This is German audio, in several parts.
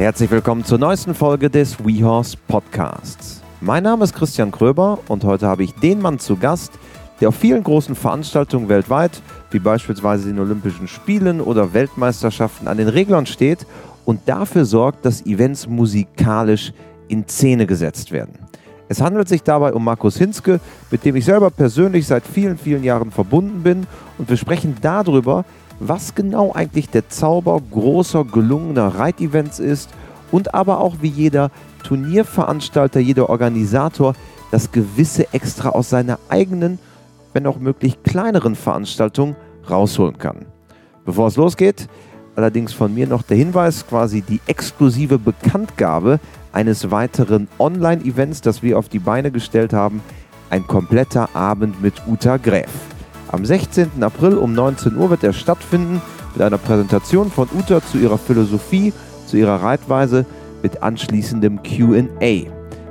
Herzlich willkommen zur neuesten Folge des WeHorse Podcasts. Mein Name ist Christian Kröber und heute habe ich den Mann zu Gast, der auf vielen großen Veranstaltungen weltweit, wie beispielsweise den Olympischen Spielen oder Weltmeisterschaften, an den Reglern steht und dafür sorgt, dass Events musikalisch in Szene gesetzt werden. Es handelt sich dabei um Markus Hinske, mit dem ich selber persönlich seit vielen, vielen Jahren verbunden bin und wir sprechen darüber, was genau eigentlich der Zauber großer, gelungener Reitevents ist und aber auch wie jeder Turnierveranstalter, jeder Organisator das gewisse Extra aus seiner eigenen, wenn auch möglich kleineren Veranstaltung rausholen kann. Bevor es losgeht, allerdings von mir noch der Hinweis, quasi die exklusive Bekanntgabe eines weiteren Online-Events, das wir auf die Beine gestellt haben, ein kompletter Abend mit Uta Gräf. Am 16. April um 19 Uhr wird er stattfinden mit einer Präsentation von Uta zu ihrer Philosophie, zu ihrer Reitweise mit anschließendem QA.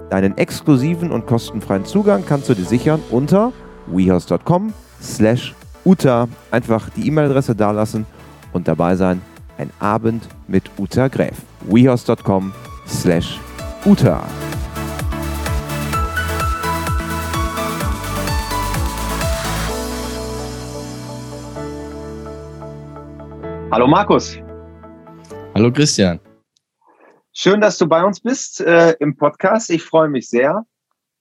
Deinen exklusiven und kostenfreien Zugang kannst du dir sichern unter wehouse.com slash Uta. Einfach die E-Mail-Adresse dalassen und dabei sein. Ein Abend mit Uta Gräf. wehouse.com slash Uta. Hallo Markus. Hallo Christian. Schön, dass du bei uns bist äh, im Podcast. Ich freue mich sehr,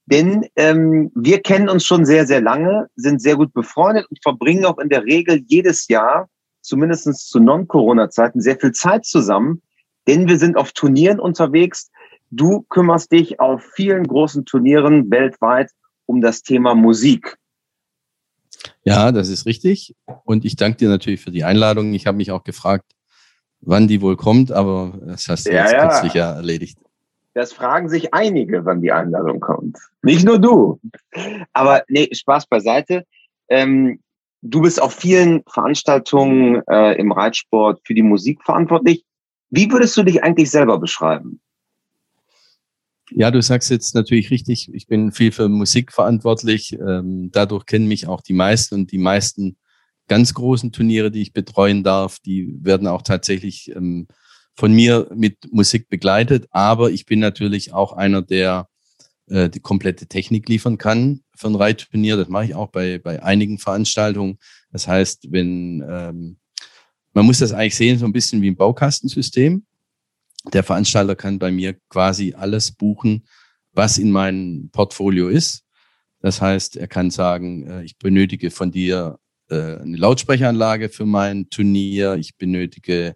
denn ähm, wir kennen uns schon sehr, sehr lange, sind sehr gut befreundet und verbringen auch in der Regel jedes Jahr, zumindest zu Non-Corona-Zeiten, sehr viel Zeit zusammen, denn wir sind auf Turnieren unterwegs. Du kümmerst dich auf vielen großen Turnieren weltweit um das Thema Musik. Ja, das ist richtig. Und ich danke dir natürlich für die Einladung. Ich habe mich auch gefragt, wann die wohl kommt, aber das hast du ja, jetzt ja. kürzlich ja erledigt. Das fragen sich einige, wann die Einladung kommt. Nicht nur du. Aber nee, Spaß beiseite. Ähm, du bist auf vielen Veranstaltungen äh, im Reitsport für die Musik verantwortlich. Wie würdest du dich eigentlich selber beschreiben? Ja, du sagst jetzt natürlich richtig, ich bin viel für Musik verantwortlich. Ähm, dadurch kennen mich auch die meisten und die meisten ganz großen Turniere, die ich betreuen darf, die werden auch tatsächlich ähm, von mir mit Musik begleitet. Aber ich bin natürlich auch einer, der äh, die komplette Technik liefern kann für ein Reitturnier. Das mache ich auch bei, bei einigen Veranstaltungen. Das heißt, wenn ähm, man muss das eigentlich sehen, so ein bisschen wie ein Baukastensystem der Veranstalter kann bei mir quasi alles buchen, was in meinem Portfolio ist. Das heißt, er kann sagen, äh, ich benötige von dir äh, eine Lautsprecheranlage für mein Turnier, ich benötige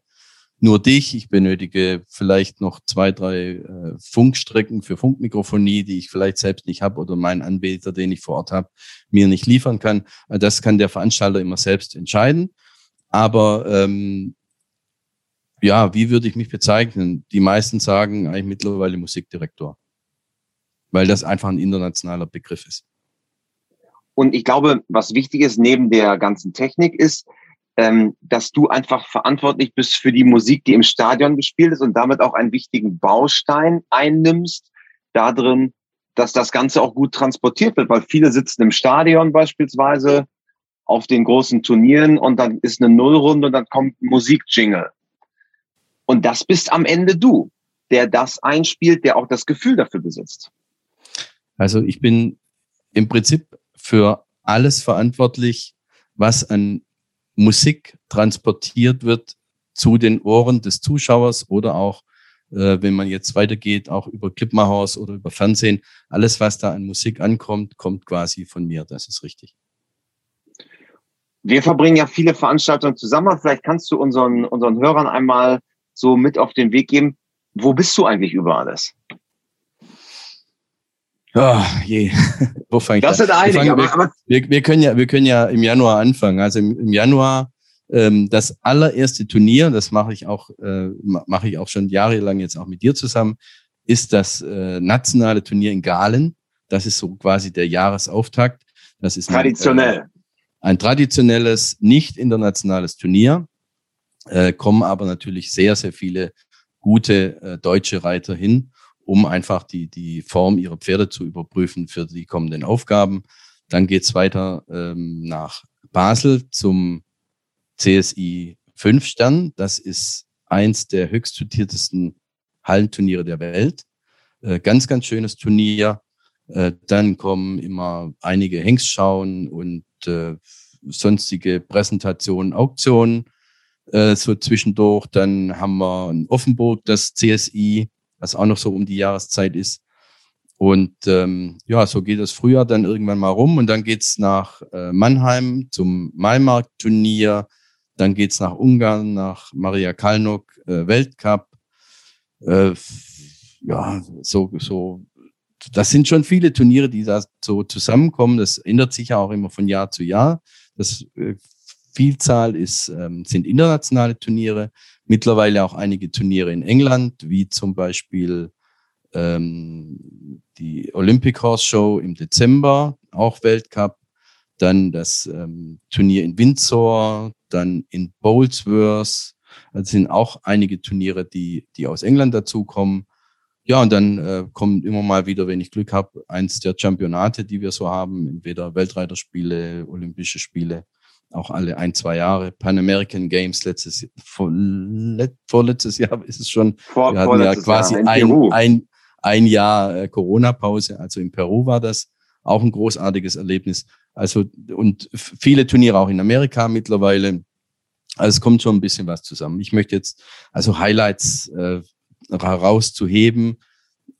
nur dich, ich benötige vielleicht noch zwei, drei äh, Funkstrecken für Funkmikrofonie, die ich vielleicht selbst nicht habe oder meinen Anbieter, den ich vor Ort habe, mir nicht liefern kann. Das kann der Veranstalter immer selbst entscheiden. Aber ähm, ja, wie würde ich mich bezeichnen? Die meisten sagen eigentlich mittlerweile Musikdirektor, weil das einfach ein internationaler Begriff ist. Und ich glaube, was wichtig ist neben der ganzen Technik ist, ähm, dass du einfach verantwortlich bist für die Musik, die im Stadion gespielt ist und damit auch einen wichtigen Baustein einnimmst, darin, dass das Ganze auch gut transportiert wird, weil viele sitzen im Stadion beispielsweise auf den großen Turnieren und dann ist eine Nullrunde und dann kommt Musikjingle. Und das bist am Ende du, der das einspielt, der auch das Gefühl dafür besitzt. Also ich bin im Prinzip für alles verantwortlich, was an Musik transportiert wird zu den Ohren des Zuschauers oder auch, äh, wenn man jetzt weitergeht, auch über Clipmahaus oder über Fernsehen. Alles, was da an Musik ankommt, kommt quasi von mir. Das ist richtig. Wir verbringen ja viele Veranstaltungen zusammen. Vielleicht kannst du unseren, unseren Hörern einmal so mit auf den Weg geben. Wo bist du eigentlich über alles? Oh, je. Wo fange ich das sind einige, wir, aber, aber wir, wir, können ja, wir können ja im Januar anfangen. Also im, im Januar ähm, das allererste Turnier, das mache ich auch, äh, mache ich auch schon jahrelang jetzt auch mit dir zusammen, ist das äh, nationale Turnier in Galen. Das ist so quasi der Jahresauftakt. Das ist traditionell. Ein, äh, ein traditionelles, nicht internationales Turnier äh, kommen aber natürlich sehr, sehr viele gute äh, deutsche Reiter hin, um einfach die, die Form ihrer Pferde zu überprüfen für die kommenden Aufgaben. Dann geht's weiter ähm, nach Basel zum CSI 5 Stern. Das ist eins der höchst dotiertesten Hallenturniere der Welt. Äh, ganz, ganz schönes Turnier. Äh, dann kommen immer einige Hengstschauen und äh, sonstige Präsentationen, Auktionen äh, so zwischendurch. Dann haben wir in Offenburg das CSI, was auch noch so um die Jahreszeit ist. Und ähm, ja, so geht das Frühjahr dann irgendwann mal rum und dann geht's nach äh, Mannheim zum Maimarkt-Turnier. Dann geht's nach Ungarn, nach Maria Kalnok äh, Weltcup. Äh, ja, so, so, das sind schon viele Turniere, die da so zusammenkommen. Das ändert sich ja auch immer von Jahr zu Jahr. Das äh, Vielzahl ist, ähm, sind internationale Turniere, mittlerweile auch einige Turniere in England, wie zum Beispiel ähm, die Olympic Horse Show im Dezember, auch Weltcup, dann das ähm, Turnier in Windsor, dann in Bowlsworth. Also sind auch einige Turniere, die, die aus England dazukommen. Ja, und dann äh, kommt immer mal wieder, wenn ich Glück habe, eins der Championate, die wir so haben, entweder Weltreiterspiele, Olympische Spiele, auch alle ein, zwei Jahre. Pan American Games letztes vor, let, vorletztes Jahr ist es schon. Vor, wir hatten ja quasi ein, ein, ein Jahr äh, Corona-Pause, also in Peru war das auch ein großartiges Erlebnis. Also und viele Turniere auch in Amerika mittlerweile. Also es kommt schon ein bisschen was zusammen. Ich möchte jetzt also Highlights äh, herauszuheben,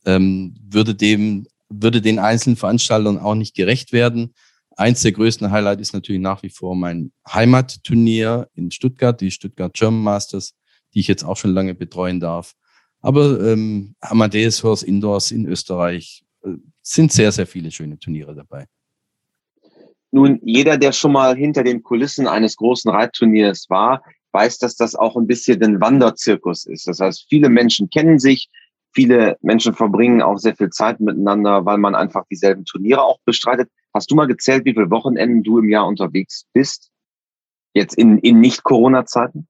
ähm, würde dem würde den einzelnen Veranstaltern auch nicht gerecht werden. Eins der größten Highlights ist natürlich nach wie vor mein Heimatturnier in Stuttgart, die Stuttgart German Masters, die ich jetzt auch schon lange betreuen darf. Aber ähm, Amadeus Horse Indoors in Österreich äh, sind sehr, sehr viele schöne Turniere dabei. Nun, jeder, der schon mal hinter den Kulissen eines großen Reitturniers war, weiß, dass das auch ein bisschen ein Wanderzirkus ist. Das heißt, viele Menschen kennen sich, viele Menschen verbringen auch sehr viel Zeit miteinander, weil man einfach dieselben Turniere auch bestreitet. Hast du mal gezählt, wie viele Wochenenden du im Jahr unterwegs bist? Jetzt in, in Nicht-Corona-Zeiten?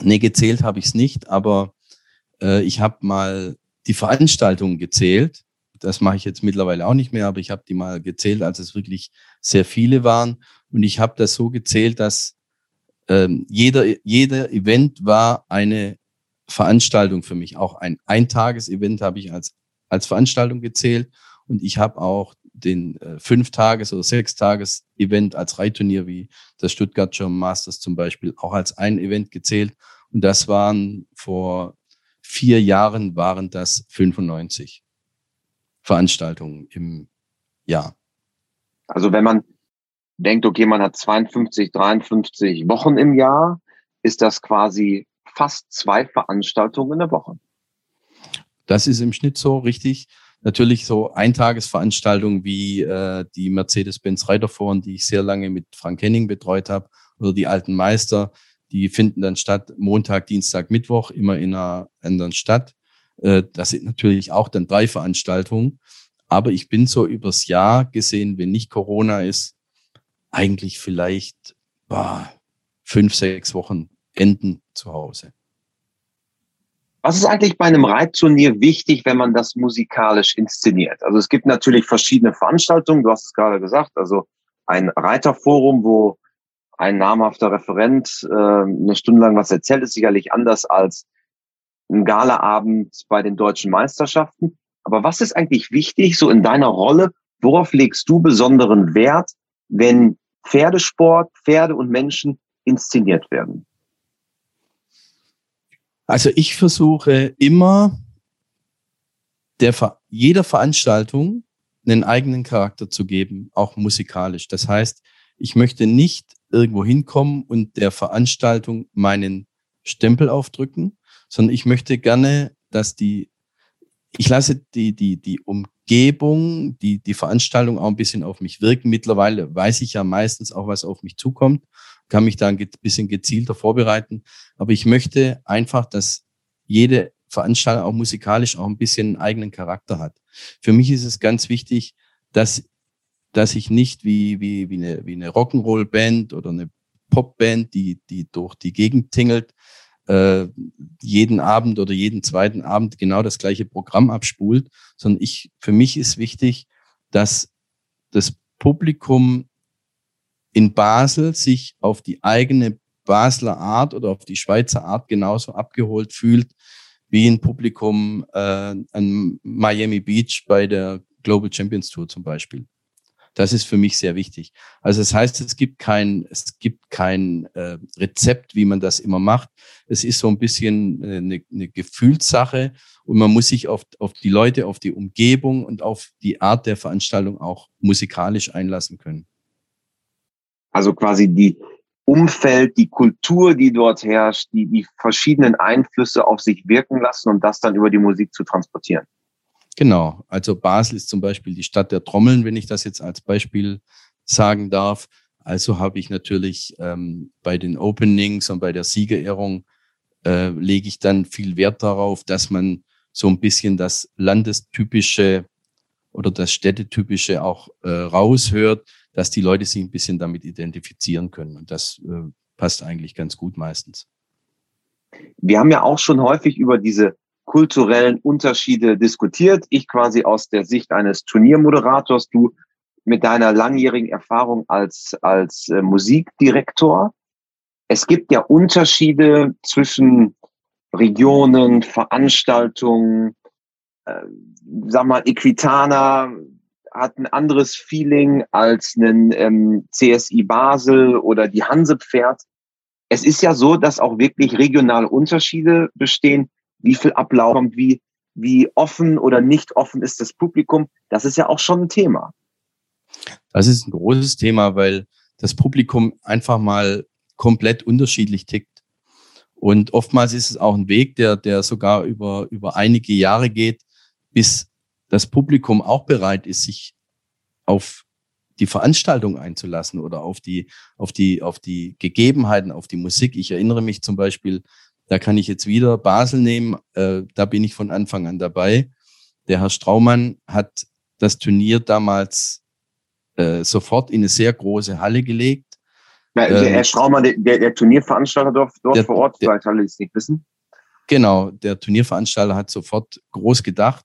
Nee, gezählt habe ich es nicht, aber äh, ich habe mal die Veranstaltungen gezählt. Das mache ich jetzt mittlerweile auch nicht mehr, aber ich habe die mal gezählt, als es wirklich sehr viele waren. Und ich habe das so gezählt, dass ähm, jeder, jeder Event war eine Veranstaltung für mich. Auch ein Eintages-Event habe ich als, als Veranstaltung gezählt. Und ich habe auch den äh, Fünf-Tages- oder Sechs-Tages-Event als Reitturnier wie das Stuttgart German Masters zum Beispiel auch als ein Event gezählt. Und das waren vor vier Jahren waren das 95 Veranstaltungen im Jahr. Also wenn man denkt, okay, man hat 52, 53 Wochen im Jahr, ist das quasi fast zwei Veranstaltungen in der Woche. Das ist im Schnitt so richtig. Natürlich so Eintagesveranstaltungen wie äh, die Mercedes-Benz Reiterforen, die ich sehr lange mit Frank Henning betreut habe, oder die alten Meister, die finden dann statt Montag, Dienstag, Mittwoch, immer in einer anderen Stadt. Äh, das sind natürlich auch dann drei Veranstaltungen. Aber ich bin so übers Jahr gesehen, wenn nicht Corona ist, eigentlich vielleicht boah, fünf, sechs Wochen enden zu Hause. Was ist eigentlich bei einem Reitturnier wichtig, wenn man das musikalisch inszeniert? Also es gibt natürlich verschiedene Veranstaltungen, du hast es gerade gesagt, also ein Reiterforum, wo ein namhafter Referent äh, eine Stunde lang was erzählt, ist sicherlich anders als ein Galaabend bei den deutschen Meisterschaften. Aber was ist eigentlich wichtig, so in deiner Rolle? Worauf legst du besonderen Wert, wenn Pferdesport, Pferde und Menschen inszeniert werden? Also ich versuche immer der, jeder Veranstaltung einen eigenen Charakter zu geben, auch musikalisch. Das heißt, ich möchte nicht irgendwo hinkommen und der Veranstaltung meinen Stempel aufdrücken, sondern ich möchte gerne, dass die, ich lasse die, die, die Umgebung, die, die Veranstaltung auch ein bisschen auf mich wirken. Mittlerweile weiß ich ja meistens auch, was auf mich zukommt, kann mich da ein bisschen gezielter vorbereiten. Aber ich möchte einfach, dass jede Veranstaltung auch musikalisch auch ein bisschen einen eigenen Charakter hat. Für mich ist es ganz wichtig, dass dass ich nicht wie, wie, wie eine, wie eine Rock'n'Roll-Band oder eine Popband, die, die durch die Gegend tingelt, äh, jeden Abend oder jeden zweiten Abend genau das gleiche Programm abspult, sondern ich, für mich ist wichtig, dass das Publikum in Basel sich auf die eigene Basler Art oder auf die Schweizer Art genauso abgeholt fühlt, wie ein Publikum äh, an Miami Beach bei der Global Champions Tour zum Beispiel. Das ist für mich sehr wichtig. Also das heißt, es gibt kein, es gibt kein äh, Rezept, wie man das immer macht. Es ist so ein bisschen äh, eine, eine Gefühlssache und man muss sich auf, auf die Leute, auf die Umgebung und auf die Art der Veranstaltung auch musikalisch einlassen können. Also quasi die Umfeld, die Kultur, die dort herrscht, die, die verschiedenen Einflüsse auf sich wirken lassen und das dann über die Musik zu transportieren. Genau. Also Basel ist zum Beispiel die Stadt der Trommeln, wenn ich das jetzt als Beispiel sagen darf. Also habe ich natürlich ähm, bei den Openings und bei der Siegerehrung äh, lege ich dann viel Wert darauf, dass man so ein bisschen das Landestypische oder das Städtetypische auch äh, raushört, dass die Leute sich ein bisschen damit identifizieren können. Und das äh, passt eigentlich ganz gut meistens. Wir haben ja auch schon häufig über diese kulturellen Unterschiede diskutiert. Ich quasi aus der Sicht eines Turniermoderators, du mit deiner langjährigen Erfahrung als, als äh, Musikdirektor. Es gibt ja Unterschiede zwischen Regionen, Veranstaltungen, äh, sag mal, Equitana hat ein anderes Feeling als ein ähm, CSI Basel oder die Hansepferd. Es ist ja so, dass auch wirklich regionale Unterschiede bestehen. Wie viel Ablauf kommt, wie, wie offen oder nicht offen ist das Publikum. Das ist ja auch schon ein Thema. Das ist ein großes Thema, weil das Publikum einfach mal komplett unterschiedlich tickt. Und oftmals ist es auch ein Weg, der, der sogar über, über einige Jahre geht, bis das Publikum auch bereit ist, sich auf die Veranstaltung einzulassen oder auf die, auf die, auf die Gegebenheiten, auf die Musik. Ich erinnere mich zum Beispiel, da kann ich jetzt wieder Basel nehmen, äh, da bin ich von Anfang an dabei. Der Herr Straumann hat das Turnier damals äh, sofort in eine sehr große Halle gelegt ja, der ähm, Herr Straumann, der, der Turnierveranstalter dort, dort der, vor Ort, der, vielleicht alle es nicht wissen. Genau, der Turnierveranstalter hat sofort groß gedacht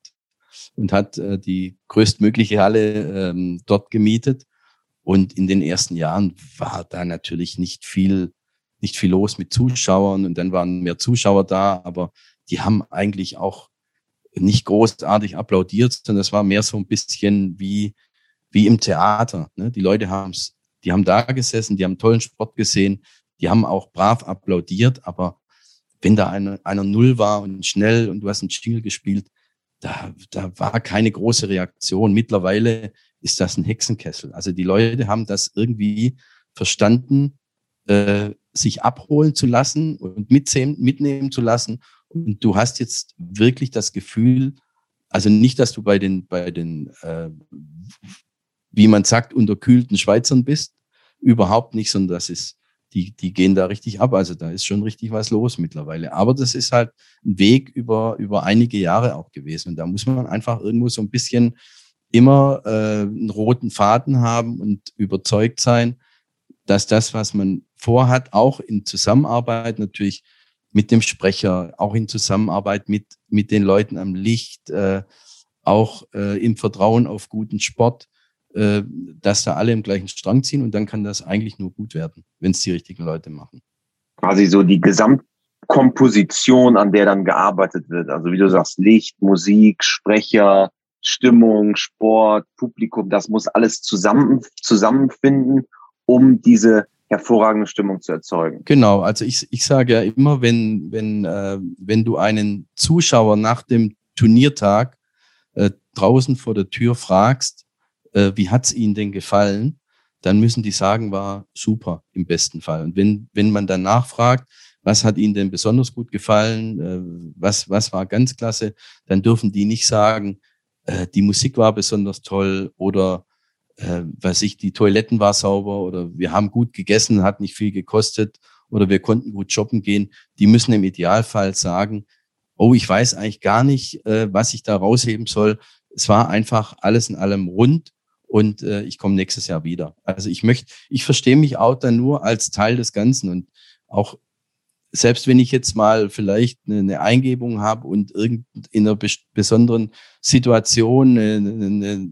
und hat äh, die größtmögliche Halle ähm, dort gemietet. Und in den ersten Jahren war da natürlich nicht viel, nicht viel los mit Zuschauern und dann waren mehr Zuschauer da, aber die haben eigentlich auch nicht großartig applaudiert, sondern das war mehr so ein bisschen wie, wie im Theater. Ne? Die Leute haben es die haben da gesessen, die haben tollen Sport gesehen, die haben auch brav applaudiert, aber wenn da einer, einer Null war und schnell und du hast einen Jingle gespielt, da, da war keine große Reaktion. Mittlerweile ist das ein Hexenkessel. Also die Leute haben das irgendwie verstanden, äh, sich abholen zu lassen und mitnehmen zu lassen. Und du hast jetzt wirklich das Gefühl, also nicht, dass du bei den, bei den äh, wie man sagt, unterkühlten Schweizern bist. Überhaupt nicht, sondern das ist, die, die gehen da richtig ab. Also da ist schon richtig was los mittlerweile. Aber das ist halt ein Weg über, über einige Jahre auch gewesen. Und da muss man einfach irgendwo so ein bisschen immer äh, einen roten Faden haben und überzeugt sein, dass das, was man vorhat, auch in Zusammenarbeit natürlich mit dem Sprecher, auch in Zusammenarbeit mit, mit den Leuten am Licht, äh, auch äh, im Vertrauen auf guten Sport, äh, dass da alle im gleichen Strang ziehen und dann kann das eigentlich nur gut werden, wenn es die richtigen Leute machen. Quasi so die Gesamtkomposition, an der dann gearbeitet wird. Also wie du sagst, Licht, Musik, Sprecher, Stimmung, Sport, Publikum, das muss alles zusammen, zusammenfinden, um diese hervorragende Stimmung zu erzeugen. Genau, also ich, ich sage ja immer, wenn, wenn, äh, wenn du einen Zuschauer nach dem Turniertag äh, draußen vor der Tür fragst, äh, wie hat's ihnen denn gefallen, dann müssen die sagen, war super im besten Fall. Und wenn, wenn man dann nachfragt, was hat ihnen denn besonders gut gefallen, äh, was, was war ganz klasse, dann dürfen die nicht sagen, äh, die Musik war besonders toll oder äh, was ich, die Toiletten war sauber oder wir haben gut gegessen, hat nicht viel gekostet oder wir konnten gut shoppen gehen. Die müssen im Idealfall sagen, oh, ich weiß eigentlich gar nicht, äh, was ich da rausheben soll. Es war einfach alles in allem rund und äh, ich komme nächstes Jahr wieder. Also ich möchte, ich verstehe mich auch dann nur als Teil des Ganzen und auch selbst wenn ich jetzt mal vielleicht eine, eine Eingebung habe und irgend in einer besonderen Situation eine, eine,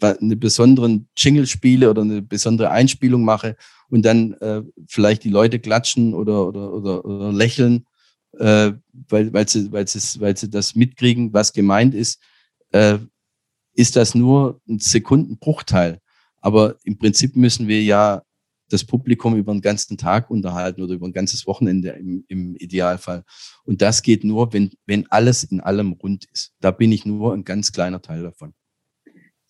eine besonderen Jingle spiele oder eine besondere Einspielung mache und dann äh, vielleicht die Leute klatschen oder, oder, oder, oder lächeln äh, weil, weil, sie, weil, sie, weil sie das mitkriegen, was gemeint ist, äh, ist das nur ein Sekundenbruchteil. Aber im Prinzip müssen wir ja das Publikum über den ganzen Tag unterhalten oder über ein ganzes Wochenende im, im Idealfall. Und das geht nur, wenn, wenn alles in allem rund ist. Da bin ich nur ein ganz kleiner Teil davon.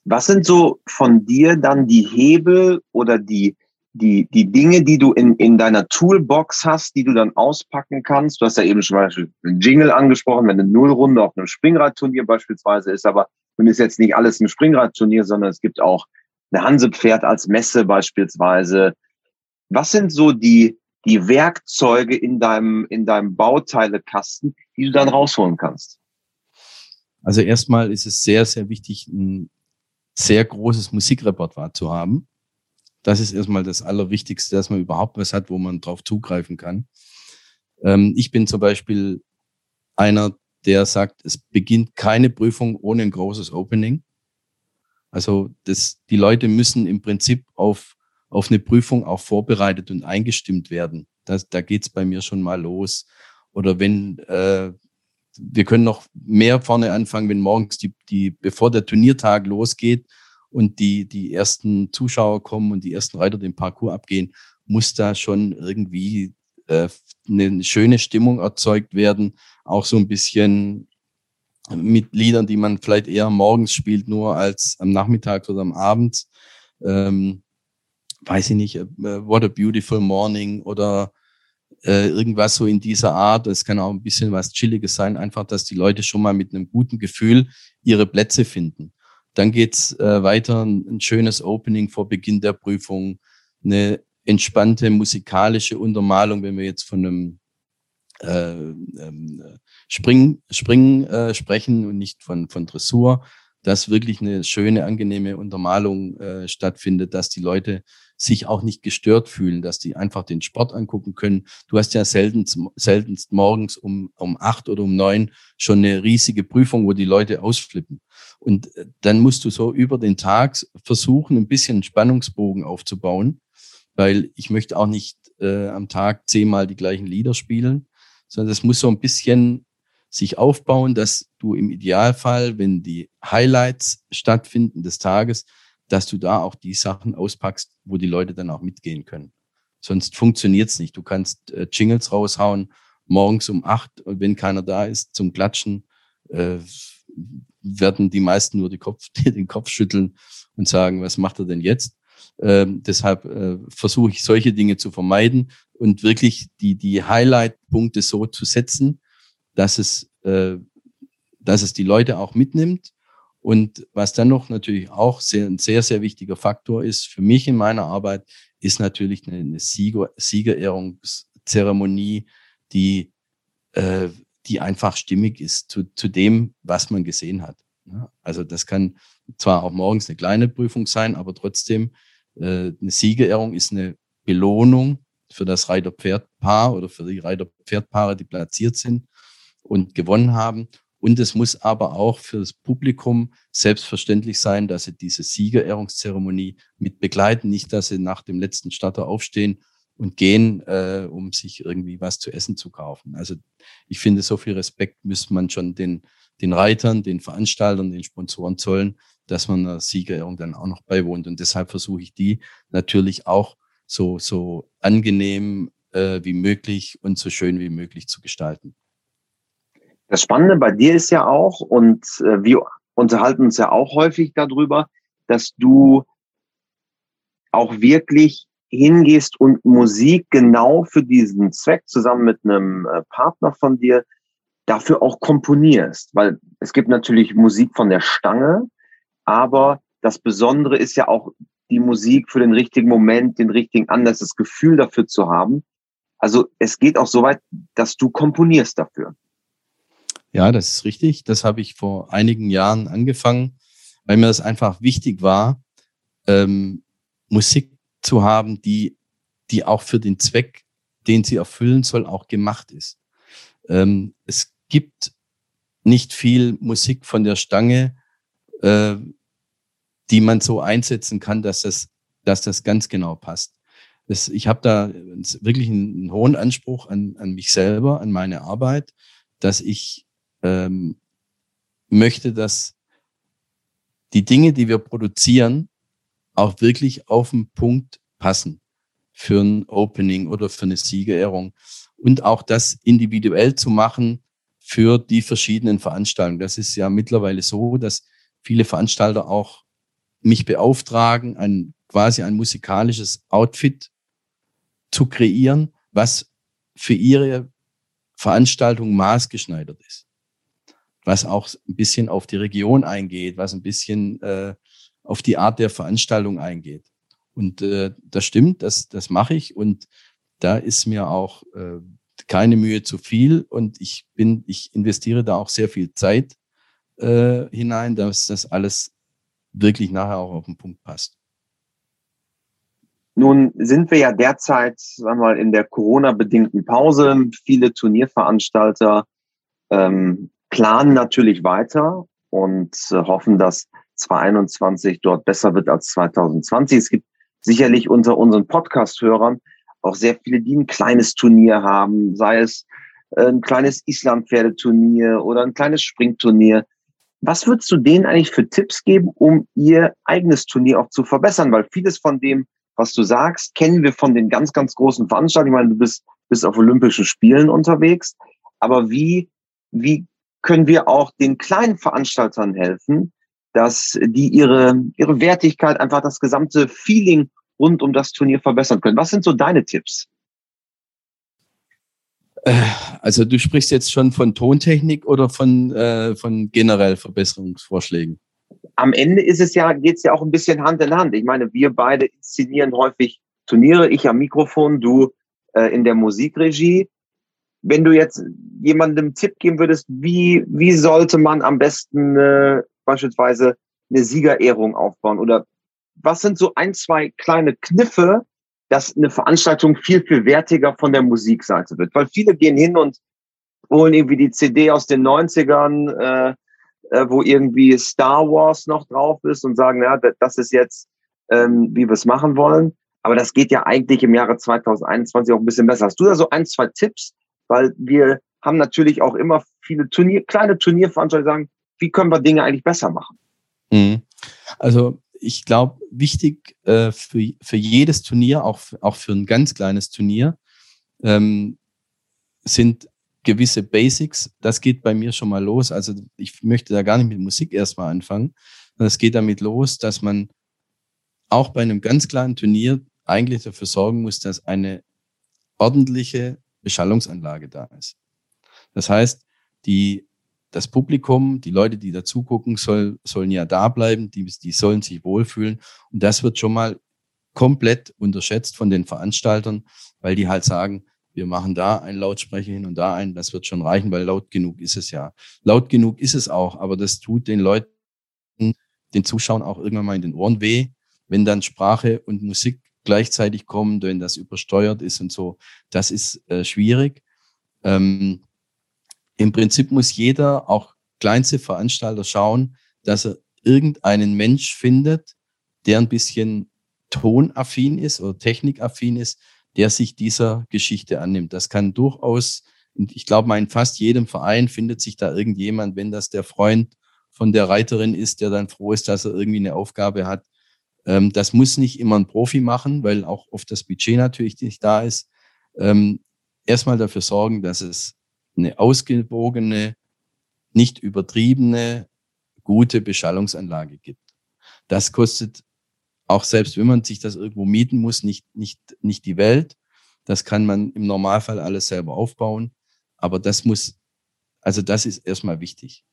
Was sind so von dir dann die Hebel oder die, die, die Dinge, die du in, in deiner Toolbox hast, die du dann auspacken kannst? Du hast ja eben schon mal einen Jingle angesprochen, wenn eine Nullrunde auf einem Springradturnier beispielsweise ist, aber nun ist jetzt nicht alles ein Springradturnier, sondern es gibt auch eine Hansepferd als Messe beispielsweise. Was sind so die, die Werkzeuge in deinem, in deinem Bauteilekasten, die du dann rausholen kannst? Also erstmal ist es sehr, sehr wichtig, sehr großes Musikrepertoire zu haben. Das ist erstmal das Allerwichtigste, dass man überhaupt was hat, wo man drauf zugreifen kann. Ähm, ich bin zum Beispiel einer, der sagt, es beginnt keine Prüfung ohne ein großes Opening. Also das, die Leute müssen im Prinzip auf, auf eine Prüfung auch vorbereitet und eingestimmt werden. Das, da geht's bei mir schon mal los. Oder wenn äh, wir können noch mehr vorne anfangen, wenn morgens die, die, bevor der Turniertag losgeht und die, die ersten Zuschauer kommen und die ersten Reiter den Parcours abgehen, muss da schon irgendwie äh, eine schöne Stimmung erzeugt werden. Auch so ein bisschen mit Liedern, die man vielleicht eher morgens spielt, nur als am Nachmittag oder am Abend. Ähm, weiß ich nicht, äh, What a Beautiful Morning oder äh, irgendwas so in dieser Art. Es kann auch ein bisschen was Chilliges sein, einfach, dass die Leute schon mal mit einem guten Gefühl ihre Plätze finden. Dann geht's äh, weiter, ein, schönes Opening vor Beginn der Prüfung, eine entspannte musikalische Untermalung, wenn wir jetzt von einem äh, ähm, Springen, Springen äh, sprechen und nicht von, von Dressur, dass wirklich eine schöne, angenehme Untermalung äh, stattfindet, dass die Leute sich auch nicht gestört fühlen, dass die einfach den Sport angucken können. Du hast ja selten, seltenst morgens um, um acht oder um neun schon eine riesige Prüfung, wo die Leute ausflippen. Und äh, dann musst du so über den Tag versuchen, ein bisschen Spannungsbogen aufzubauen, weil ich möchte auch nicht äh, am Tag zehnmal die gleichen Lieder spielen, sondern das muss so ein bisschen sich aufbauen, dass du im Idealfall, wenn die Highlights stattfinden des Tages, dass du da auch die Sachen auspackst, wo die Leute dann auch mitgehen können. Sonst funktioniert's nicht. Du kannst äh, Jingles raushauen, morgens um acht und wenn keiner da ist zum Klatschen, äh, werden die meisten nur die Kopf, den Kopf schütteln und sagen, was macht er denn jetzt? Ähm, deshalb äh, versuche ich solche Dinge zu vermeiden und wirklich die, die Highlight-Punkte so zu setzen, dass es, äh, dass es die Leute auch mitnimmt und was dann noch natürlich auch sehr, ein sehr, sehr wichtiger Faktor ist für mich in meiner Arbeit, ist natürlich eine, Sieger, Siegerehrungszeremonie, die, äh, die einfach stimmig ist zu, zu dem, was man gesehen hat. Ja, also das kann zwar auch morgens eine kleine Prüfung sein, aber trotzdem äh, eine Siegerehrung ist eine Belohnung für das Reiter-Pferd-Paar oder für die Reiter-Pferd-Paare, die platziert sind und gewonnen haben. Und es muss aber auch für das Publikum selbstverständlich sein, dass sie diese Siegerehrungszeremonie mit begleiten, nicht, dass sie nach dem letzten Starter aufstehen und gehen, äh, um sich irgendwie was zu essen zu kaufen. Also ich finde, so viel Respekt müsste man schon den, den Reitern, den Veranstaltern, den Sponsoren zollen, dass man einer Siegerehrung dann auch noch beiwohnt. Und deshalb versuche ich die natürlich auch so, so angenehm äh, wie möglich und so schön wie möglich zu gestalten. Das Spannende bei dir ist ja auch, und äh, wir unterhalten uns ja auch häufig darüber, dass du auch wirklich hingehst und Musik genau für diesen Zweck zusammen mit einem äh, Partner von dir dafür auch komponierst. Weil es gibt natürlich Musik von der Stange, aber das Besondere ist ja auch die Musik für den richtigen Moment, den richtigen Anlass, das Gefühl dafür zu haben. Also es geht auch so weit, dass du komponierst dafür. Ja, das ist richtig. Das habe ich vor einigen Jahren angefangen, weil mir das einfach wichtig war, ähm, Musik zu haben, die, die auch für den Zweck, den sie erfüllen soll, auch gemacht ist. Ähm, es gibt nicht viel Musik von der Stange, äh, die man so einsetzen kann, dass das, dass das ganz genau passt. Das, ich habe da wirklich einen, einen, hohen Anspruch an, an mich selber, an meine Arbeit, dass ich ähm, möchte, dass die Dinge, die wir produzieren, auch wirklich auf den Punkt passen für ein Opening oder für eine Siegerehrung und auch das individuell zu machen für die verschiedenen Veranstaltungen. Das ist ja mittlerweile so, dass viele Veranstalter auch mich beauftragen, ein quasi ein musikalisches Outfit zu kreieren, was für ihre Veranstaltung maßgeschneidert ist. Was auch ein bisschen auf die Region eingeht, was ein bisschen äh, auf die Art der Veranstaltung eingeht. Und äh, das stimmt, das, das mache ich. Und da ist mir auch äh, keine Mühe zu viel. Und ich bin, ich investiere da auch sehr viel Zeit äh, hinein, dass das alles wirklich nachher auch auf den Punkt passt. Nun sind wir ja derzeit, sagen wir mal, in der Corona-bedingten Pause. Viele Turnierveranstalter ähm, planen natürlich weiter und äh, hoffen, dass 2021 dort besser wird als 2020. Es gibt sicherlich unter unseren Podcast-Hörern auch sehr viele, die ein kleines Turnier haben, sei es äh, ein kleines Islandpferdeturnier oder ein kleines Springturnier. Was würdest du denen eigentlich für Tipps geben, um ihr eigenes Turnier auch zu verbessern? Weil vieles von dem, was du sagst, kennen wir von den ganz, ganz großen Veranstaltungen. Ich meine, du bist, bist auf Olympischen Spielen unterwegs. Aber wie, wie können wir auch den kleinen Veranstaltern helfen, dass die ihre, ihre Wertigkeit, einfach das gesamte Feeling rund um das Turnier verbessern können. Was sind so deine Tipps? Äh, also du sprichst jetzt schon von Tontechnik oder von, äh, von generell Verbesserungsvorschlägen? Am Ende ist es ja, geht es ja auch ein bisschen Hand in Hand. Ich meine, wir beide inszenieren häufig Turniere, ich am Mikrofon, du äh, in der Musikregie. Wenn du jetzt jemandem Tipp geben würdest, wie, wie sollte man am besten äh, beispielsweise eine Siegerehrung aufbauen? Oder was sind so ein, zwei kleine Kniffe, dass eine Veranstaltung viel, viel wertiger von der Musikseite wird? Weil viele gehen hin und holen irgendwie die CD aus den 90ern, äh, äh, wo irgendwie Star Wars noch drauf ist und sagen, ja, das ist jetzt, ähm, wie wir es machen wollen. Aber das geht ja eigentlich im Jahre 2021 auch ein bisschen besser. Hast du da so ein, zwei Tipps? Weil wir haben natürlich auch immer viele Turnier, kleine Turnierveranstalter, sagen, wie können wir Dinge eigentlich besser machen? Mhm. Also ich glaube, wichtig äh, für, für jedes Turnier, auch, auch für ein ganz kleines Turnier, ähm, sind gewisse Basics. Das geht bei mir schon mal los. Also ich möchte da gar nicht mit Musik erstmal anfangen. Es geht damit los, dass man auch bei einem ganz kleinen Turnier eigentlich dafür sorgen muss, dass eine ordentliche Beschallungsanlage da ist. Das heißt, die das Publikum, die Leute, die da zugucken, soll, sollen ja da bleiben, die, die sollen sich wohlfühlen. Und das wird schon mal komplett unterschätzt von den Veranstaltern, weil die halt sagen, wir machen da einen Lautsprecher hin und da einen, das wird schon reichen, weil laut genug ist es ja. Laut genug ist es auch, aber das tut den Leuten, den Zuschauern auch irgendwann mal in den Ohren weh, wenn dann Sprache und Musik gleichzeitig kommen, wenn das übersteuert ist und so. Das ist äh, schwierig. Ähm, im Prinzip muss jeder, auch kleinste Veranstalter, schauen, dass er irgendeinen Mensch findet, der ein bisschen tonaffin ist oder technikaffin ist, der sich dieser Geschichte annimmt. Das kann durchaus, ich glaube in fast jedem Verein findet sich da irgendjemand, wenn das der Freund von der Reiterin ist, der dann froh ist, dass er irgendwie eine Aufgabe hat. Ähm, das muss nicht immer ein Profi machen, weil auch oft das Budget natürlich nicht da ist. Ähm, erstmal dafür sorgen, dass es eine ausgewogene, nicht übertriebene, gute Beschallungsanlage gibt. Das kostet auch selbst, wenn man sich das irgendwo mieten muss, nicht, nicht, nicht die Welt. Das kann man im Normalfall alles selber aufbauen. Aber das muss, also das ist erstmal wichtig.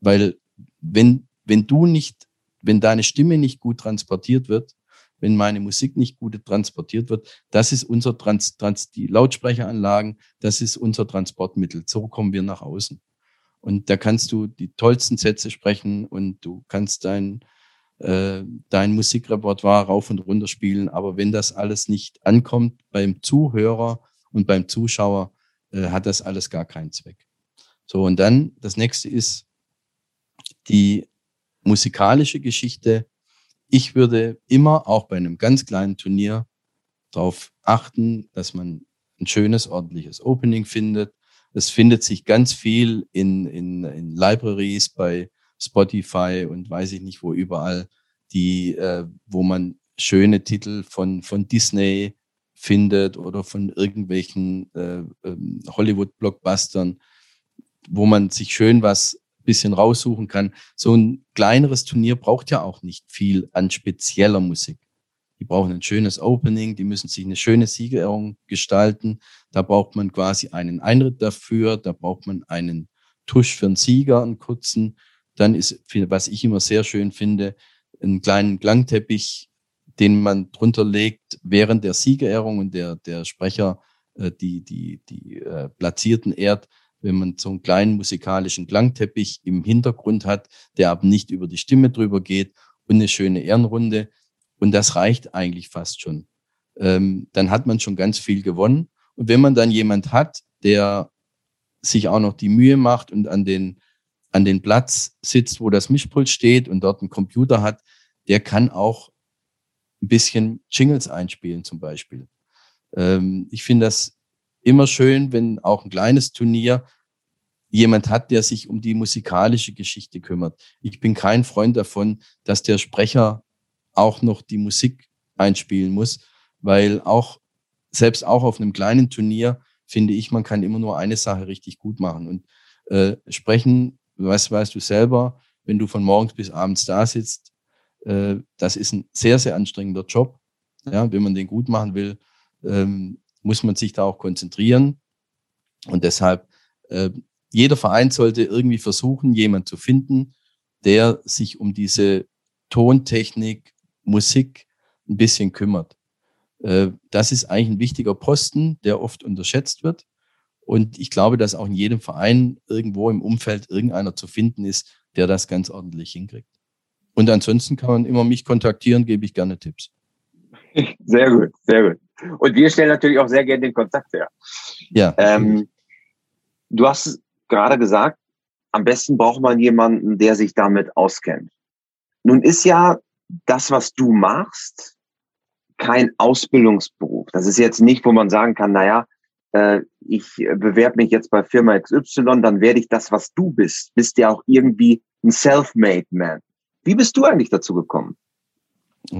Weil wenn, wenn du nicht, wenn deine Stimme nicht gut transportiert wird, wenn meine Musik nicht gut transportiert wird. Das ist unser Trans, Trans die Lautsprecheranlagen, das ist unser Transportmittel. So kommen wir nach außen. Und da kannst du die tollsten Sätze sprechen und du kannst dein, äh, dein Musikrepertoire rauf und runter spielen. Aber wenn das alles nicht ankommt beim Zuhörer und beim Zuschauer, äh, hat das alles gar keinen Zweck. So, und dann das nächste ist die musikalische Geschichte ich würde immer auch bei einem ganz kleinen Turnier darauf achten, dass man ein schönes, ordentliches Opening findet. Es findet sich ganz viel in, in, in Libraries bei Spotify und weiß ich nicht wo überall, die, äh, wo man schöne Titel von, von Disney findet oder von irgendwelchen äh, ähm, Hollywood-Blockbustern, wo man sich schön was bisschen raussuchen kann. So ein kleineres Turnier braucht ja auch nicht viel an spezieller Musik. Die brauchen ein schönes Opening, die müssen sich eine schöne Siegerehrung gestalten. Da braucht man quasi einen Einritt dafür, da braucht man einen Tusch für einen Sieger, einen kurzen. Dann ist, was ich immer sehr schön finde, einen kleinen Klangteppich, den man drunter legt während der Siegerehrung und der, der Sprecher äh, die, die, die äh, Platzierten ehrt, wenn man so einen kleinen musikalischen Klangteppich im Hintergrund hat, der aber nicht über die Stimme drüber geht und eine schöne Ehrenrunde. Und das reicht eigentlich fast schon. Ähm, dann hat man schon ganz viel gewonnen. Und wenn man dann jemand hat, der sich auch noch die Mühe macht und an den, an den Platz sitzt, wo das Mischpult steht und dort einen Computer hat, der kann auch ein bisschen Jingles einspielen zum Beispiel. Ähm, ich finde das immer schön, wenn auch ein kleines Turnier jemand hat, der sich um die musikalische Geschichte kümmert. Ich bin kein Freund davon, dass der Sprecher auch noch die Musik einspielen muss, weil auch, selbst auch auf einem kleinen Turnier, finde ich, man kann immer nur eine Sache richtig gut machen. Und äh, sprechen, was weißt du selber, wenn du von morgens bis abends da sitzt, äh, das ist ein sehr, sehr anstrengender Job. Ja, wenn man den gut machen will, ähm, muss man sich da auch konzentrieren. Und deshalb, äh, jeder Verein sollte irgendwie versuchen, jemand zu finden, der sich um diese Tontechnik, Musik ein bisschen kümmert. Äh, das ist eigentlich ein wichtiger Posten, der oft unterschätzt wird. Und ich glaube, dass auch in jedem Verein irgendwo im Umfeld irgendeiner zu finden ist, der das ganz ordentlich hinkriegt. Und ansonsten kann man immer mich kontaktieren, gebe ich gerne Tipps. Sehr gut, sehr gut. Und wir stellen natürlich auch sehr gerne den Kontakt her. Ja. Ähm, du hast gerade gesagt, am besten braucht man jemanden, der sich damit auskennt. Nun ist ja das, was du machst, kein Ausbildungsberuf. Das ist jetzt nicht, wo man sagen kann, naja, äh, ich bewerbe mich jetzt bei Firma XY, dann werde ich das, was du bist. Bist ja auch irgendwie ein Self-Made Man. Wie bist du eigentlich dazu gekommen?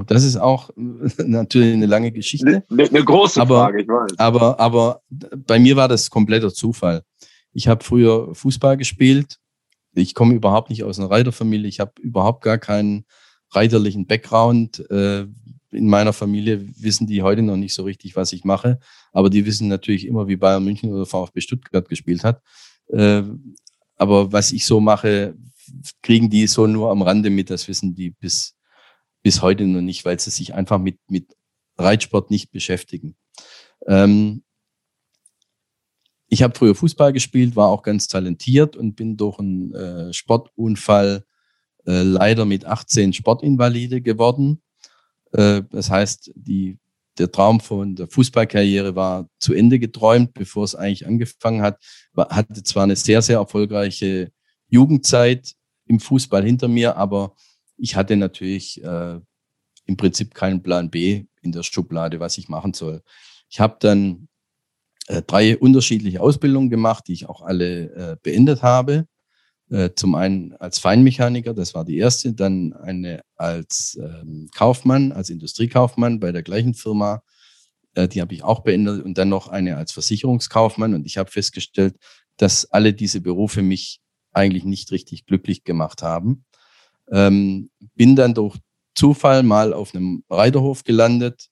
Das ist auch natürlich eine lange Geschichte. Eine, eine große aber, Frage, ich weiß. Aber, aber bei mir war das kompletter Zufall. Ich habe früher Fußball gespielt. Ich komme überhaupt nicht aus einer Reiterfamilie. Ich habe überhaupt gar keinen reiterlichen Background. Äh, in meiner Familie wissen die heute noch nicht so richtig, was ich mache. Aber die wissen natürlich immer, wie Bayern München oder VfB Stuttgart gespielt hat. Äh, aber was ich so mache, kriegen die so nur am Rande mit. Das wissen die bis, bis heute noch nicht, weil sie sich einfach mit, mit Reitsport nicht beschäftigen. Ähm, ich habe früher Fußball gespielt, war auch ganz talentiert und bin durch einen äh, Sportunfall äh, leider mit 18 Sportinvalide geworden. Äh, das heißt, die, der Traum von der Fußballkarriere war zu Ende geträumt, bevor es eigentlich angefangen hat. War, hatte zwar eine sehr, sehr erfolgreiche Jugendzeit im Fußball hinter mir, aber ich hatte natürlich äh, im Prinzip keinen Plan B in der Schublade, was ich machen soll. Ich habe dann äh, drei unterschiedliche Ausbildungen gemacht, die ich auch alle äh, beendet habe. Äh, zum einen als Feinmechaniker, das war die erste, dann eine als ähm, Kaufmann, als Industriekaufmann bei der gleichen Firma, äh, die habe ich auch beendet und dann noch eine als Versicherungskaufmann und ich habe festgestellt, dass alle diese Berufe mich eigentlich nicht richtig glücklich gemacht haben. Ähm, bin dann durch Zufall mal auf einem Reiterhof gelandet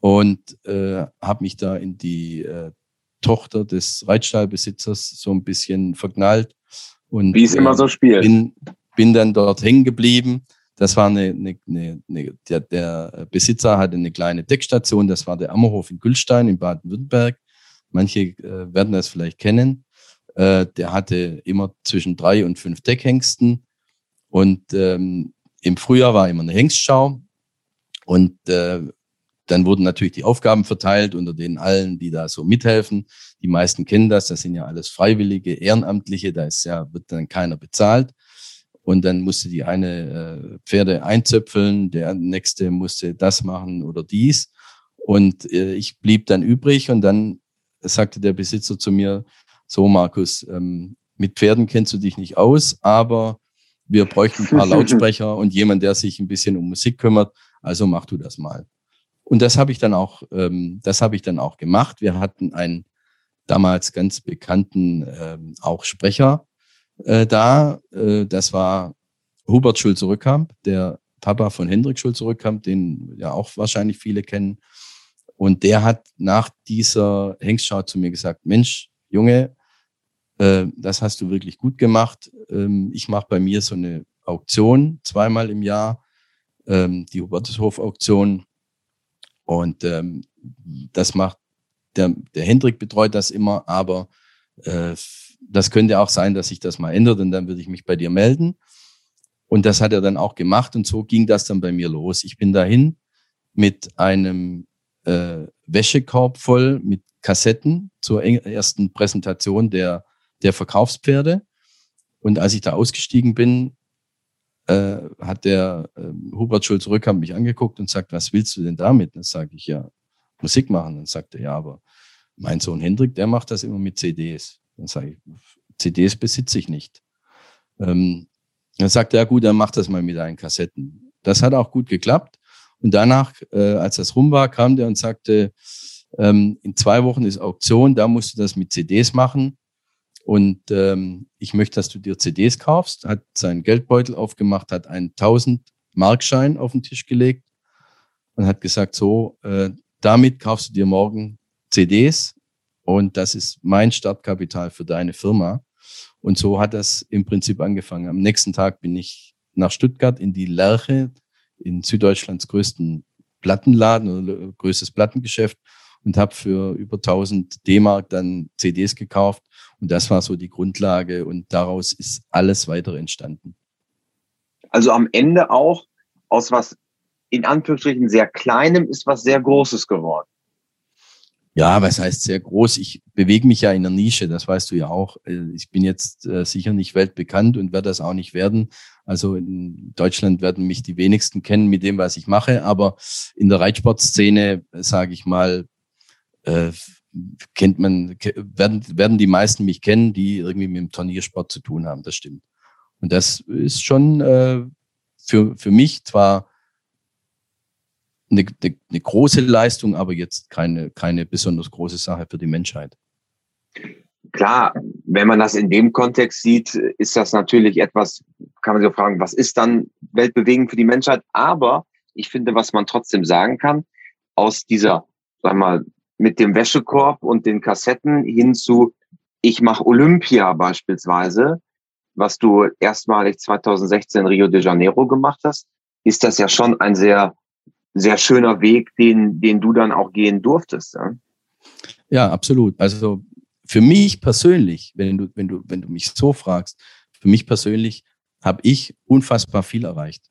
und äh, habe mich da in die äh, Tochter des Reitstallbesitzers so ein bisschen verknallt. Und, Wie es immer so spielt. Bin, bin dann dort hängen geblieben. Das war eine, eine, eine, eine der, der Besitzer hatte eine kleine Deckstation, das war der Ammerhof in Gülstein in Baden-Württemberg. Manche äh, werden das vielleicht kennen. Äh, der hatte immer zwischen drei und fünf Deckhengsten. Und ähm, im Frühjahr war immer eine Hengstschau. Und äh, dann wurden natürlich die Aufgaben verteilt unter den allen, die da so mithelfen. Die meisten kennen das, das sind ja alles Freiwillige, Ehrenamtliche, da ist ja, wird dann keiner bezahlt. Und dann musste die eine äh, Pferde einzöpfeln, der nächste musste das machen oder dies. Und äh, ich blieb dann übrig und dann sagte der Besitzer zu mir, so Markus, ähm, mit Pferden kennst du dich nicht aus, aber wir bräuchten ein paar Lautsprecher und jemand, der sich ein bisschen um Musik kümmert. Also mach du das mal. Und das habe ich dann auch, ähm, das habe ich dann auch gemacht. Wir hatten einen damals ganz bekannten ähm, auch Sprecher äh, da. Äh, das war Hubert Schulze-Rückkamp, der Papa von Hendrik Schulze-Rückkamp, den ja auch wahrscheinlich viele kennen. Und der hat nach dieser Hengstschau zu mir gesagt, Mensch, Junge, äh, das hast du wirklich gut gemacht. Ähm, ich mache bei mir so eine Auktion zweimal im Jahr, ähm, die Hubertushof-Auktion. Und ähm, das macht, der, der Hendrik betreut das immer, aber äh, das könnte auch sein, dass sich das mal ändert und dann würde ich mich bei dir melden. Und das hat er dann auch gemacht und so ging das dann bei mir los. Ich bin dahin mit einem äh, Wäschekorb voll mit Kassetten zur ersten Präsentation der, der Verkaufspferde. Und als ich da ausgestiegen bin, äh, hat der äh, Hubert Schulz Rückkamp mich angeguckt und sagt, was willst du denn damit? Dann sage ich, ja, Musik machen. Dann sagt er, ja, aber mein Sohn Hendrik, der macht das immer mit CDs. Dann sage ich, CDs besitze ich nicht. Ähm, dann sagt er, ja gut, dann mach das mal mit deinen Kassetten. Das hat auch gut geklappt. Und danach, äh, als das rum war, kam der und sagte, ähm, in zwei Wochen ist Auktion, da musst du das mit CDs machen. Und ähm, ich möchte, dass du dir CDs kaufst. Hat seinen Geldbeutel aufgemacht, hat einen 1000 Markschein auf den Tisch gelegt und hat gesagt, so, äh, damit kaufst du dir morgen CDs und das ist mein Startkapital für deine Firma. Und so hat das im Prinzip angefangen. Am nächsten Tag bin ich nach Stuttgart in die Lerche, in Süddeutschlands größten Plattenladen oder größtes Plattengeschäft und habe für über 1000 D-Mark dann CDs gekauft. Und das war so die Grundlage und daraus ist alles weitere entstanden. Also am Ende auch aus was in Anführungsstrichen sehr Kleinem ist was sehr Großes geworden. Ja, was heißt sehr groß? Ich bewege mich ja in der Nische, das weißt du ja auch. Äh, ich bin jetzt äh, sicher nicht weltbekannt und werde das auch nicht werden. Also in Deutschland werden mich die wenigsten kennen mit dem, was ich mache, aber in der Reitsportszene, sage ich mal, äh, kennt man, werden, werden die meisten mich kennen, die irgendwie mit dem Turniersport zu tun haben. Das stimmt. Und das ist schon äh, für, für mich zwar eine, eine, eine große Leistung, aber jetzt keine, keine besonders große Sache für die Menschheit. Klar, wenn man das in dem Kontext sieht, ist das natürlich etwas, kann man sich fragen, was ist dann weltbewegend für die Menschheit? Aber ich finde, was man trotzdem sagen kann, aus dieser, sag mal, mit dem Wäschekorb und den Kassetten hin zu, ich mache Olympia beispielsweise, was du erstmalig 2016 Rio de Janeiro gemacht hast, ist das ja schon ein sehr sehr schöner Weg, den, den du dann auch gehen durftest. Ja? ja, absolut. Also für mich persönlich, wenn du, wenn du, wenn du mich so fragst, für mich persönlich habe ich unfassbar viel erreicht,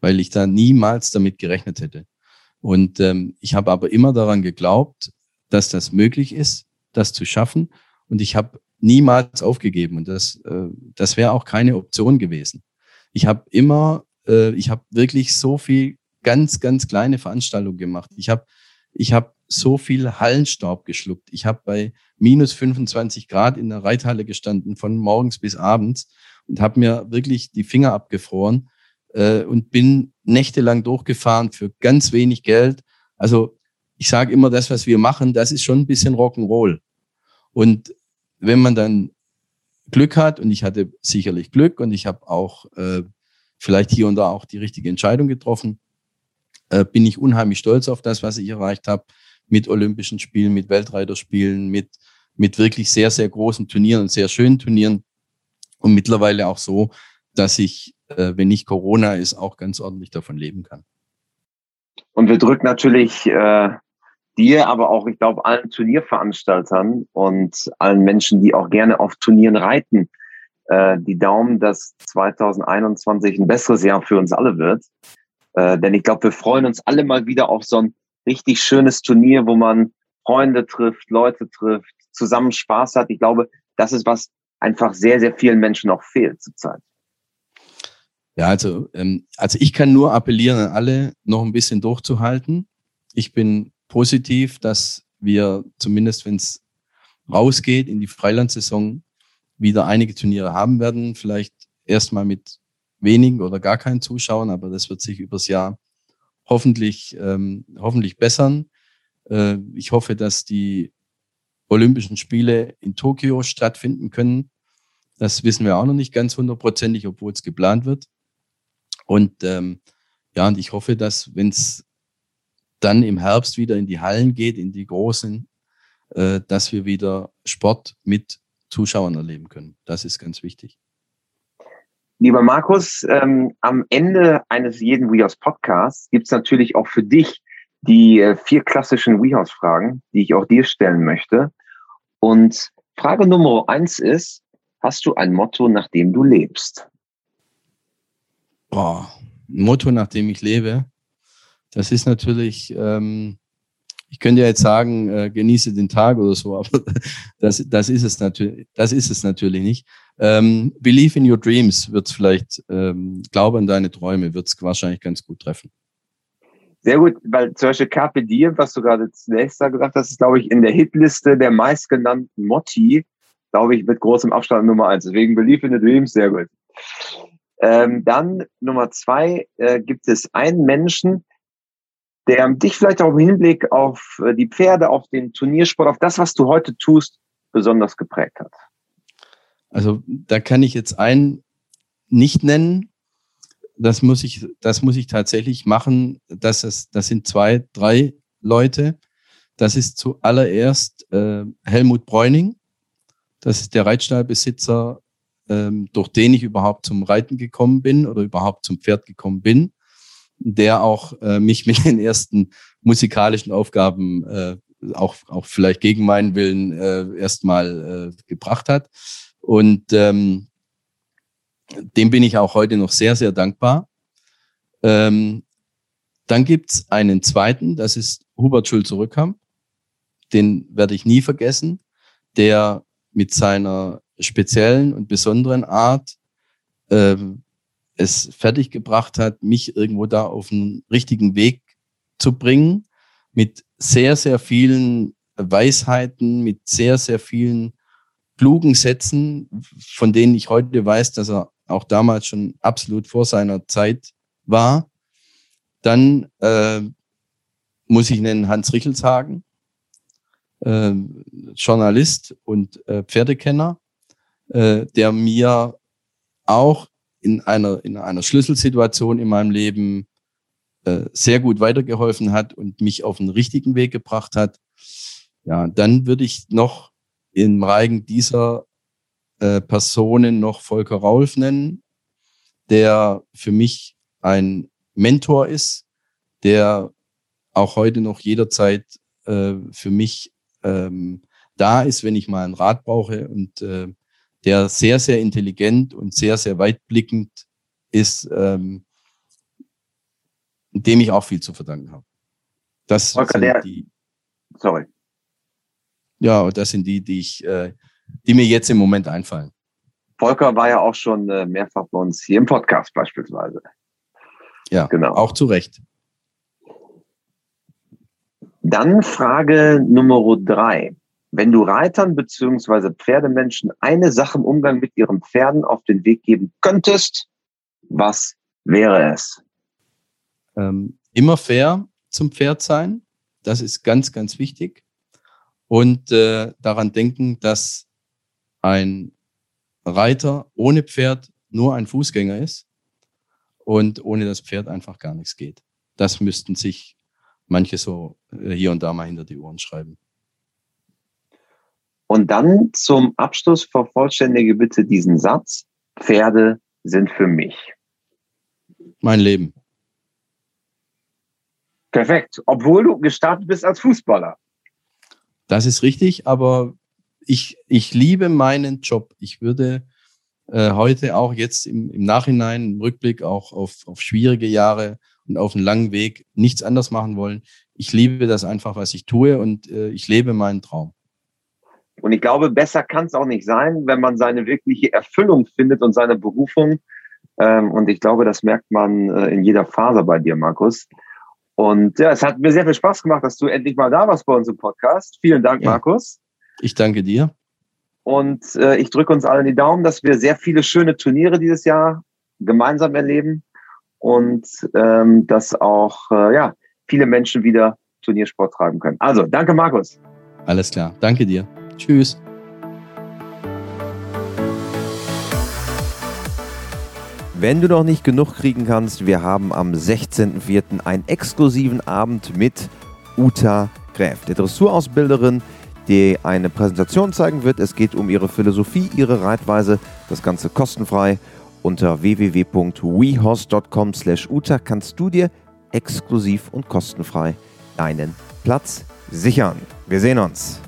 weil ich da niemals damit gerechnet hätte. Und ähm, ich habe aber immer daran geglaubt, dass das möglich ist, das zu schaffen. Und ich habe niemals aufgegeben. Und das, äh, das wäre auch keine Option gewesen. Ich habe immer, äh, ich habe wirklich so viel ganz, ganz kleine Veranstaltungen gemacht. Ich habe ich hab so viel Hallenstaub geschluckt. Ich habe bei minus 25 Grad in der Reithalle gestanden, von morgens bis abends und habe mir wirklich die Finger abgefroren äh, und bin nächtelang durchgefahren für ganz wenig Geld. Also ich sage immer, das, was wir machen, das ist schon ein bisschen Rock'n'Roll. Und wenn man dann Glück hat, und ich hatte sicherlich Glück und ich habe auch äh, vielleicht hier und da auch die richtige Entscheidung getroffen, äh, bin ich unheimlich stolz auf das, was ich erreicht habe mit Olympischen Spielen, mit Weltreiterspielen, mit, mit wirklich sehr, sehr großen Turnieren und sehr schönen Turnieren. Und mittlerweile auch so, dass ich, äh, wenn nicht Corona ist, auch ganz ordentlich davon leben kann. Und wir drücken natürlich äh, dir, aber auch, ich glaube, allen Turnierveranstaltern und allen Menschen, die auch gerne auf Turnieren reiten, äh, die Daumen, dass 2021 ein besseres Jahr für uns alle wird. Äh, denn ich glaube, wir freuen uns alle mal wieder auf so ein richtig schönes Turnier, wo man Freunde trifft, Leute trifft, zusammen Spaß hat. Ich glaube, das ist was einfach sehr, sehr vielen Menschen auch fehlt zurzeit. Ja, also, ähm, also ich kann nur appellieren an alle, noch ein bisschen durchzuhalten. ich bin positiv, dass wir zumindest, wenn es rausgeht in die Freilandsaison, wieder einige Turniere haben werden. Vielleicht erstmal mit wenigen oder gar keinen Zuschauern, aber das wird sich übers Jahr hoffentlich, ähm, hoffentlich bessern. Äh, ich hoffe, dass die Olympischen Spiele in Tokio stattfinden können. Das wissen wir auch noch nicht ganz hundertprozentig, obwohl es geplant wird. Und ähm, ja, und ich hoffe, dass wenn es dann im Herbst wieder in die Hallen geht, in die großen, äh, dass wir wieder Sport mit Zuschauern erleben können. Das ist ganz wichtig. Lieber Markus, ähm, am Ende eines jeden WeHouse Podcasts gibt es natürlich auch für dich die äh, vier klassischen WeHouse-Fragen, die ich auch dir stellen möchte. Und Frage Nummer eins ist, hast du ein Motto, nach dem du lebst? Boah, Motto, nach dem ich lebe, das ist natürlich, ähm, ich könnte ja jetzt sagen, äh, genieße den Tag oder so, aber das, das, ist, es natürlich, das ist es natürlich nicht. Ähm, Believe in your dreams wird es vielleicht, ähm, glaube an deine Träume, wird es wahrscheinlich ganz gut treffen. Sehr gut, weil zum Beispiel Carpe Diem, was du gerade zunächst da gesagt hast, ist, glaube ich, in der Hitliste der meistgenannten Motti, glaube ich, mit großem Abstand Nummer eins. Deswegen Believe in the Dreams, sehr gut. Ähm, dann Nummer zwei, äh, gibt es einen Menschen, der dich vielleicht auch im Hinblick auf äh, die Pferde, auf den Turniersport, auf das, was du heute tust, besonders geprägt hat? Also da kann ich jetzt einen nicht nennen, das muss ich, das muss ich tatsächlich machen. Das, ist, das sind zwei, drei Leute. Das ist zuallererst äh, Helmut Bräuning. Das ist der Reitstallbesitzer, ähm, durch den ich überhaupt zum Reiten gekommen bin oder überhaupt zum Pferd gekommen bin, der auch äh, mich mit den ersten musikalischen Aufgaben äh, auch, auch vielleicht gegen meinen Willen äh, erstmal äh, gebracht hat. Und ähm, dem bin ich auch heute noch sehr, sehr dankbar. Ähm, dann gibt's einen zweiten, das ist Hubert Schulze-Rückkamp. Den werde ich nie vergessen, der mit seiner speziellen und besonderen Art ähm, es fertiggebracht hat, mich irgendwo da auf einen richtigen Weg zu bringen, mit sehr, sehr vielen Weisheiten, mit sehr, sehr vielen klugen Sätzen, von denen ich heute weiß, dass er auch damals schon absolut vor seiner Zeit war. Dann äh, muss ich nennen Hans Richelshagen, äh, Journalist und äh, Pferdekenner, äh, der mir auch in einer, in einer Schlüsselsituation in meinem Leben äh, sehr gut weitergeholfen hat und mich auf den richtigen Weg gebracht hat. Ja, dann würde ich noch im Reigen dieser äh, Personen noch Volker Raulf nennen, der für mich ein Mentor ist, der auch heute noch jederzeit äh, für mich ähm, da ist, wenn ich mal einen Rat brauche und äh, der sehr, sehr intelligent und sehr, sehr weitblickend ist, ähm, dem ich auch viel zu verdanken habe. Das Volker, sind die. Sorry. Ja, das sind die, die ich, äh, die mir jetzt im Moment einfallen. Volker war ja auch schon äh, mehrfach bei uns hier im Podcast beispielsweise. Ja, genau. Auch zu Recht. Dann Frage Nummer drei. Wenn du Reitern bzw. Pferdemenschen eine Sache im Umgang mit ihren Pferden auf den Weg geben könntest, was wäre es? Ähm, immer fair zum Pferd sein. Das ist ganz, ganz wichtig. Und äh, daran denken, dass ein Reiter ohne Pferd nur ein Fußgänger ist und ohne das Pferd einfach gar nichts geht. Das müssten sich manche so äh, hier und da mal hinter die Ohren schreiben. Und dann zum Abschluss vervollständige bitte diesen Satz. Pferde sind für mich. Mein Leben. Perfekt. Obwohl du gestartet bist als Fußballer. Das ist richtig, aber ich, ich liebe meinen Job. Ich würde äh, heute auch jetzt im, im Nachhinein, im Rückblick auch auf, auf schwierige Jahre und auf einen langen Weg nichts anders machen wollen. Ich liebe das einfach, was ich tue und äh, ich lebe meinen Traum. Und ich glaube, besser kann es auch nicht sein, wenn man seine wirkliche Erfüllung findet und seine Berufung. Ähm, und ich glaube, das merkt man äh, in jeder Phase bei dir, Markus. Und ja, es hat mir sehr viel Spaß gemacht, dass du endlich mal da warst bei uns im Podcast. Vielen Dank, ja. Markus. Ich danke dir. Und äh, ich drücke uns alle die Daumen, dass wir sehr viele schöne Turniere dieses Jahr gemeinsam erleben und ähm, dass auch äh, ja, viele Menschen wieder Turniersport treiben können. Also, danke, Markus. Alles klar. Danke dir. Tschüss. Wenn du noch nicht genug kriegen kannst, wir haben am 16.04. einen exklusiven Abend mit Uta Gräf, der Dressurausbilderin, die eine Präsentation zeigen wird. Es geht um ihre Philosophie, ihre Reitweise, das Ganze kostenfrei. Unter www.wehorse.com slash uta kannst du dir exklusiv und kostenfrei deinen Platz sichern. Wir sehen uns.